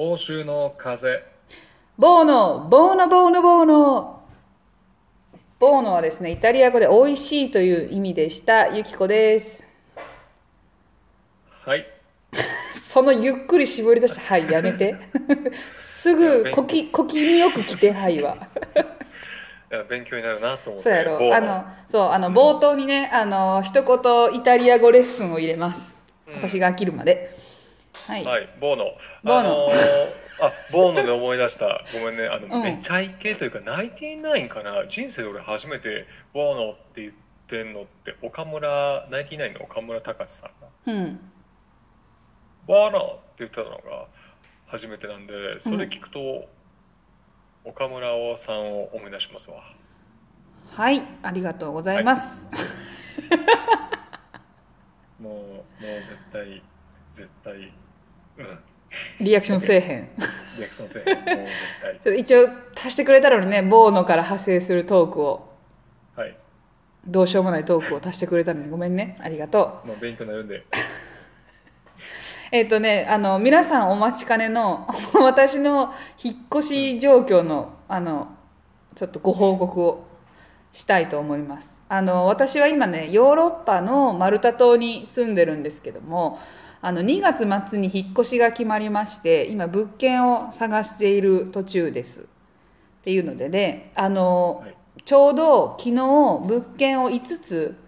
欧州の風ボーノ、ボーノ、ボーノ、ボーノ。ボーノはですね、イタリア語で美味しいという意味でした。ゆきこです。はい そのゆっくり絞り出して、はい、やめて。すぐ、こき、小気味よく来て、はいは。勉強になるなと思ってそうやろあの、そう、あの、冒頭にね、あの、一言イタリア語レッスンを入れます。私が飽きるまで。はい。はいボーノ。ボーノ。あボーノで思い出した。ごめんね。あの、うん。めちゃイケというかナインティナインかな？人生で俺初めてボーノって言ってんのって岡村ナインティナインの岡村隆史さん。がうん。ボーノって言ってたのが初めてなんでそれ聞くと、岡村さんを思い出しますわ。はい、ありがとうございます。もうもう絶対絶対うんリアクションせえへん。リアクションせえへん一応足してくれたのにね、ボーノから派生するトークを、はいどうしようもないトークを足してくれたのにごめんね。ありがとう。もう勉強になるんでえっ、とね、あの、皆さんお待ちかねの、私の引っ越し状況の、あの、ちょっとご報告をしたいと思います。あの、私は今ね、ヨーロッパのマルタ島に住んでるんですけども、あの、2月末に引っ越しが決まりまして、今物件を探している途中です。っていうのでね、あの、はいちょうど昨日物件を5つ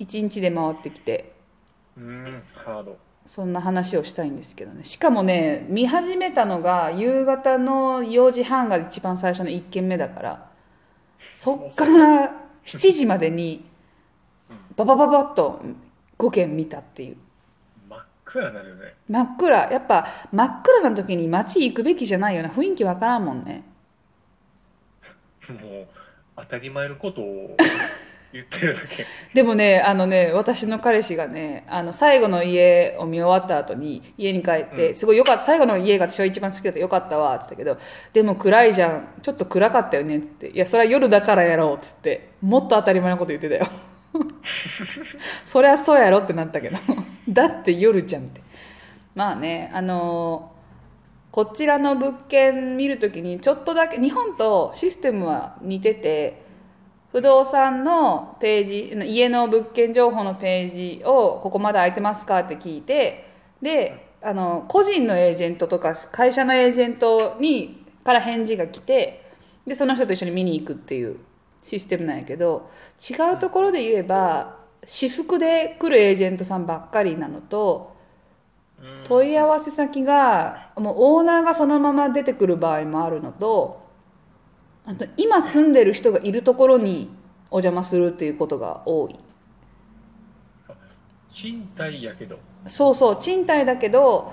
1日で回ってきて、うーんハードそんな話をしたいんですけどね。しかもね、見始めたのが夕方の4時半が一番最初の1軒目だから、そっから7時までにババババッと5軒見たっていう。真っ暗になるよね真っ暗。やっぱ真っ暗な時に街行くべきじゃないような雰囲気わからんもんね。もう当たり前のことを 言ってるだけでもね、あのね、私の彼氏がね、あの、最後の家を見終わった後に、家に帰って、すごいよかった、最後の家が私は一番好きだった、よかったわ、って言ったけど、でも暗いじゃん、ちょっと暗かったよね、って言って、いや、それは夜だからやろう、つって、もっと当たり前のこと言ってたよ。そりゃそうやろってなったけど、だって夜じゃんって。まあね、あのこちらの物件見るときにちょっとだけ日本とシステムは似てて不動産のページ家の物件情報のページをここまだ空いてますかって聞いてであの個人のエージェントとか会社のエージェントにから返事が来てでその人と一緒に見に行くっていうシステムなんやけど違うところで言えば私服で来るエージェントさんばっかりなのとうん。問い合わせ先がもうオーナーがそのまま出てくる場合もあるのとあと今住んでる人がいるところにお邪魔するっていうことが多い。賃貸やけど。そうそう賃貸だけど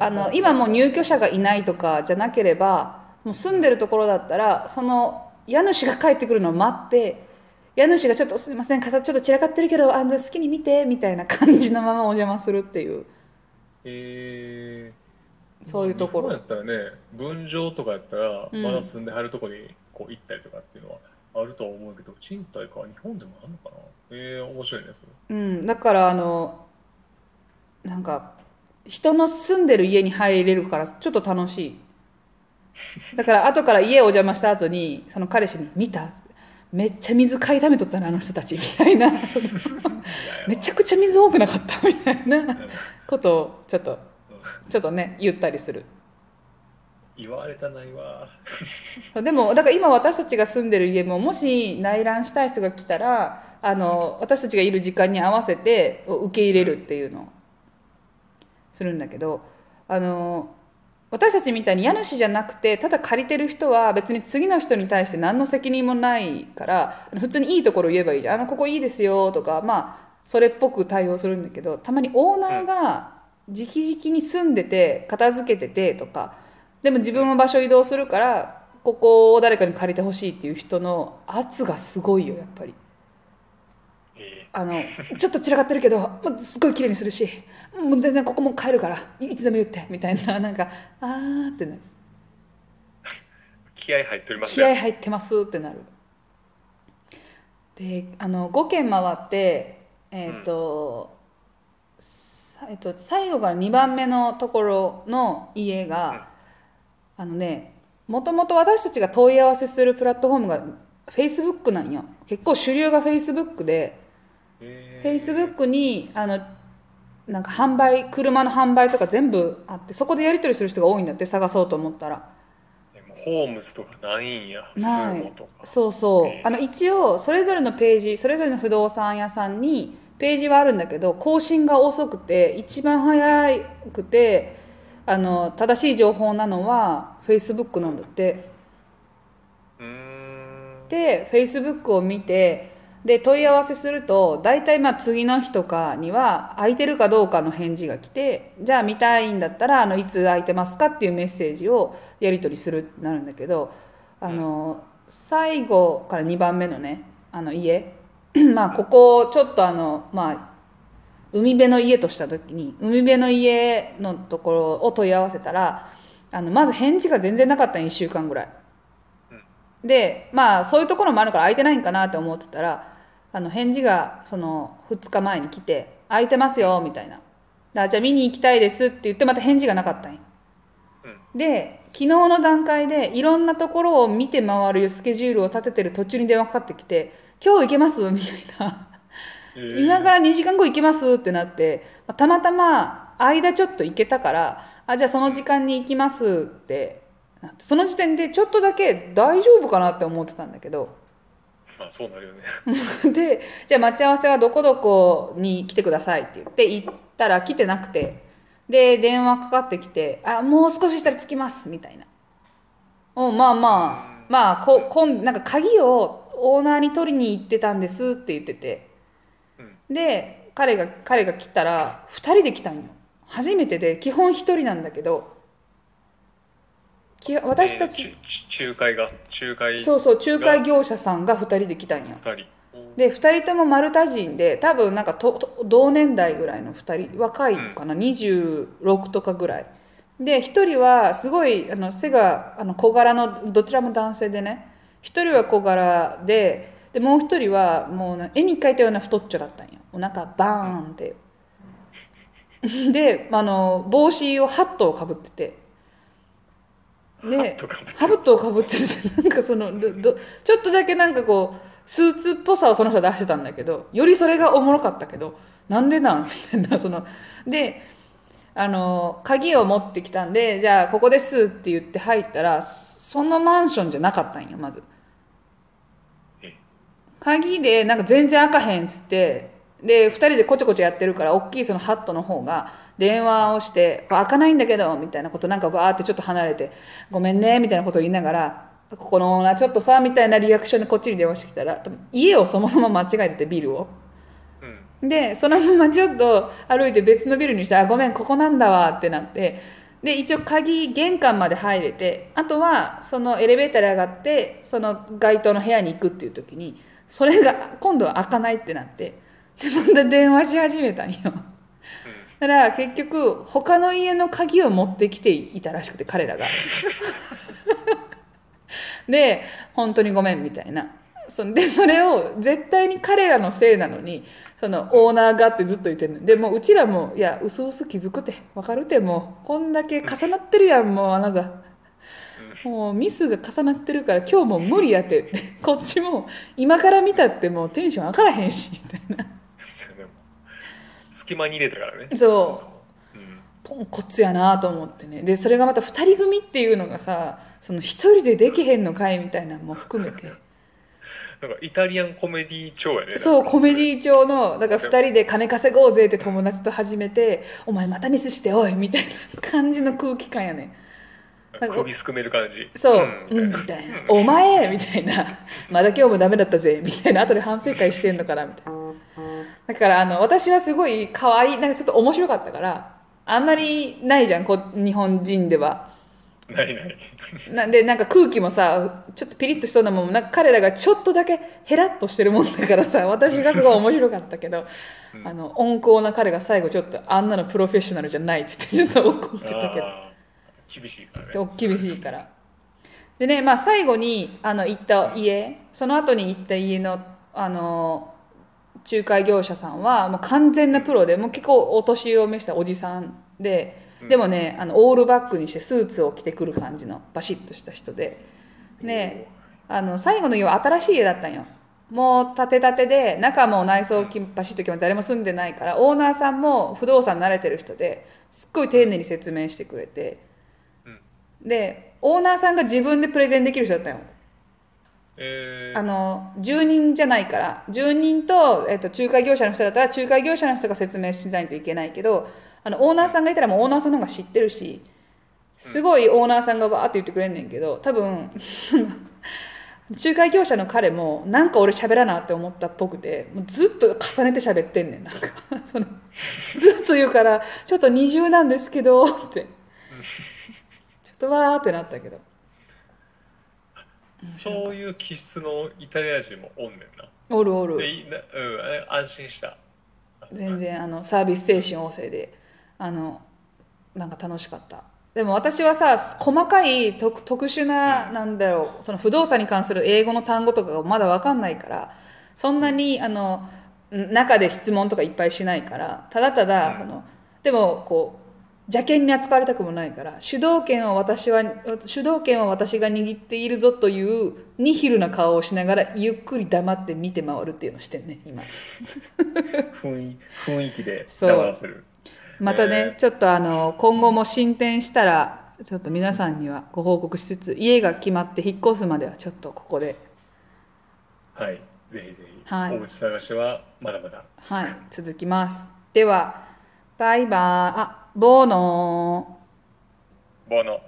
ああの今もう入居者がいないとかじゃなければもう住んでるところだったらその家主が帰ってくるのを待って家主がちょっとすいません片ちょっと散らかってるけどあの好きに見てみたいな感じのままお邪魔するっていう。えー、そういうところ。日本やったらね分譲とかやったら、うん。まだ住んではるとこにこう行ったりとかっていうのはあるとは思うけど賃貸か日本でもあるのかな？えー、面白いねそれ。うん、だからあのなんか人の住んでる家に入れるからちょっと楽しい。だから 後から家をお邪魔した後にその彼氏に「見た?」めっちゃ水買いだめとったなあの人たち」みたいな。めちゃくちゃ水多くなかった。みたいな。ことをちょっとちょっとね言ったりする。言われたないわ。でもだから今私たちが住んでる家ももし内覧したい人が来たらあの私たちがいる時間に合わせて受け入れるっていうの。をするんだけどあの私たちみたいに家主じゃなくてただ借りてる人は別に次の人に対して何の責任もないから普通にいいところ言えばいいじゃん。あのここいいですよとかまあそれっぽく対応するんだけどたまにオーナーが直々に住んでて片付けててとかでも自分も場所移動するからここを誰かに借りてほしいっていう人の圧がすごいよやっぱり。えあのちょっと散らかってるけどもうすごい綺麗にするしもう全然ここも帰るからいつでも言ってみたいななんかあーってなる。ー、気合入っております気合入ってますってなる。であの5軒回ってえっ、と、さえっと、最後から2番目のところの家が、あのねもともと私たちが問い合わせするプラットフォームが Facebook なんよ。結構主流が Facebook でえ Facebook にあのなんか販売車の販売とか全部あってそこでやり取りする人が多いんだって探そうと思ったら。ホームズとかないんやスない。そうそう。あの一応それぞれのページそれぞれの不動産屋さんにページはあるんだけど更新が遅くて一番早くてあの正しい情報なのは Facebook なんだって。うーん。で Facebook を見てで問い合わせすると大体まあ次の日とかには空いてるかどうかの返事が来てじゃあ見たいんだったらあのいつ空いてますかっていうメッセージをやり取りするってなるんだけどあの最後から2番目のねあの家 まあここちょっとあのまあ海辺の家とした時に海辺の家のところを問い合わせたらあのまず返事が全然なかったの1週間ぐらい。でまあそういうところもあるから空いてないんかなって思ってたらあの返事がその2日前に来て「空いてますよ」みたいな「あじゃあ見に行きたいです」って言ってまた返事がなかったんよ。で昨日の段階でいろんなところを見て回るスケジュールを立ててる途中に電話かかってきて「今日行けます?」みたいな。えー。今から2時間後行けます？ってなって、まあたまたま間ちょっと行けたから、あ、じゃあその時間に行きますってその時点でちょっとだけ大丈夫かなって思ってたんだけど、まあそうなるよね。で、じゃあ待ち合わせはどこどこに来てくださいって言って行ったら来てなくて、で、電話かかってきて、あ、もう少ししたら着きますみたいな。おまあまあ、まあ、こ、こん、なんか鍵をオーナーに取りに行ってたんですって言ってて、で彼が彼が来たら2人で来たんよ。初めてで基本1人なんだけど。き私たち、えー仲介が仲介そうそう仲介業者さんが2人で来たんよ。2人。で2人ともマルタ人で多分なんかとと同年代ぐらいの2人若いのかな、26とかぐらい。で1人はすごいあの背があの小柄のどちらも男性でね1人は小柄ででもう1人はもうな絵に描いたような太っちょだったんよ。お腹バーンって。であの帽子をハットをかぶってて。でハットかぶってハブトをかぶっててなんかそのどどちょっとだけなんかこうスーツっぽさをその人は出してたんだけどよりそれがおもろかったけどなんでなん？みたいなそのであの鍵を持ってきたんでじゃあここですって言って入ったらそのマンションじゃなかったんよまず。え鍵でなんか全然開かへんっつってで2人でこちょこちょやってるから大きいそのハットの方が電話をして「これ開かないんだけど」みたいなことなんかバーってちょっと離れて「ごめんね」みたいなことを言いながら「ここのオーナーちょっとさ」みたいなリアクションでこっちに電話してきたら家をそもそも間違えててビルを。うんでそのままちょっと歩いて別のビルにして「あごめんここなんだわ」ってなってで一応鍵玄関まで入れてあとはそのエレベーターで上がってその街灯の部屋に行くっていう時にそれが今度は開かないってなってでまた電話し始めたんよ。だから結局他の家の鍵を持ってきていたらしくて彼らが。で本当にごめんみたいな。そんでそれを絶対に彼らのせいなのにそのオーナーがってずっと言ってるの。でもううちらもいやうすうす気づくて分かるてもうこんだけ重なってるやんもうあなたもうミスが重なってるから今日もう無理やって。こっちも今から見たってもうテンション上がらへんしみたいな。そうでも隙間に入れたからね。そう。うん。ポンコツやなと思ってね。でそれがまた2人組っていうのがさその1人でできへんのかいみたいなのも含めて。なんかイタリアンコメディ調やね。そうコメディィ調のだから2人で金稼ごうぜって友達と始めて「お前またミスしておい」みたいな感じの空気感やね首すくめる感じ。そう「んうん」みたいな「お前!」みたいな「まだ今日もダメだったぜ」みたいな。後で反省会してんのかなみたいな。だからあの私はすごい可愛いなんかちょっと面白かったからあんまりないじゃんこ日本人では。ないない。なんでなんか空気もさちょっとピリッとしそうなもんなんか彼らがちょっとだけヘラッとしてるもんだからさ私がすごい面白かったけど、あの温厚な彼が最後ちょっとあんなのプロフェッショナルじゃないっつってちょっと怒ってたけど厳しいからね。厳しいから。でねまあ最後にあの行った家その後に行った家のあの仲介業者さんはもう完全なプロでもう結構お年を召したおじさんででもねあのオールバックにしてスーツを着てくる感じのバシッとした人で。ねあの最後の家は新しい家だったんよ。もう建て建てで中も内装きバシッと決まって誰も住んでないからオーナーさんも不動産慣れてる人ですっごい丁寧に説明してくれてでオーナーさんが自分でプレゼンできる人だったよえー。あの住人じゃないから。住人と,、えっと仲介業者の人だったら仲介業者の人が説明しないといけないけどあのオーナーさんがいたらもうオーナーさんの方が知ってるしすごいオーナーさんがバーって言ってくれんねんけど多分 仲介業者の彼もなんか俺喋らなって思ったっぽくてもうずっと重ねて喋ってんねん。なんかそのずっと言うからちょっと二重なんですけどって わーってなったけど。そういう気質のイタリア人もおんねんな。おるおる。でなうん安心した。全然あのサービス精神旺盛であのなんか楽しかった。でも私はさ細かい特特殊な、なんだろうその不動産に関する英語の単語とかがまだ分かんないからそんなにあのん中で質問とかいっぱいしないからただただ、あのでもこう邪険に扱われたくもないから主導権を私は主導権を私が握っているぞというニヒルな顔をしながらゆっくり黙って見て回るっていうのをしてんね今。雰囲雰囲気で黙らせる。またね、ちょっとあの今後も進展したらちょっと皆さんにはご報告しつつ家が決まって引っ越すまではちょっとここで。はい。ぜひぜひ、はい。お家探しはまだまだはい。続きます。ではバイバイあボーノー。ボノ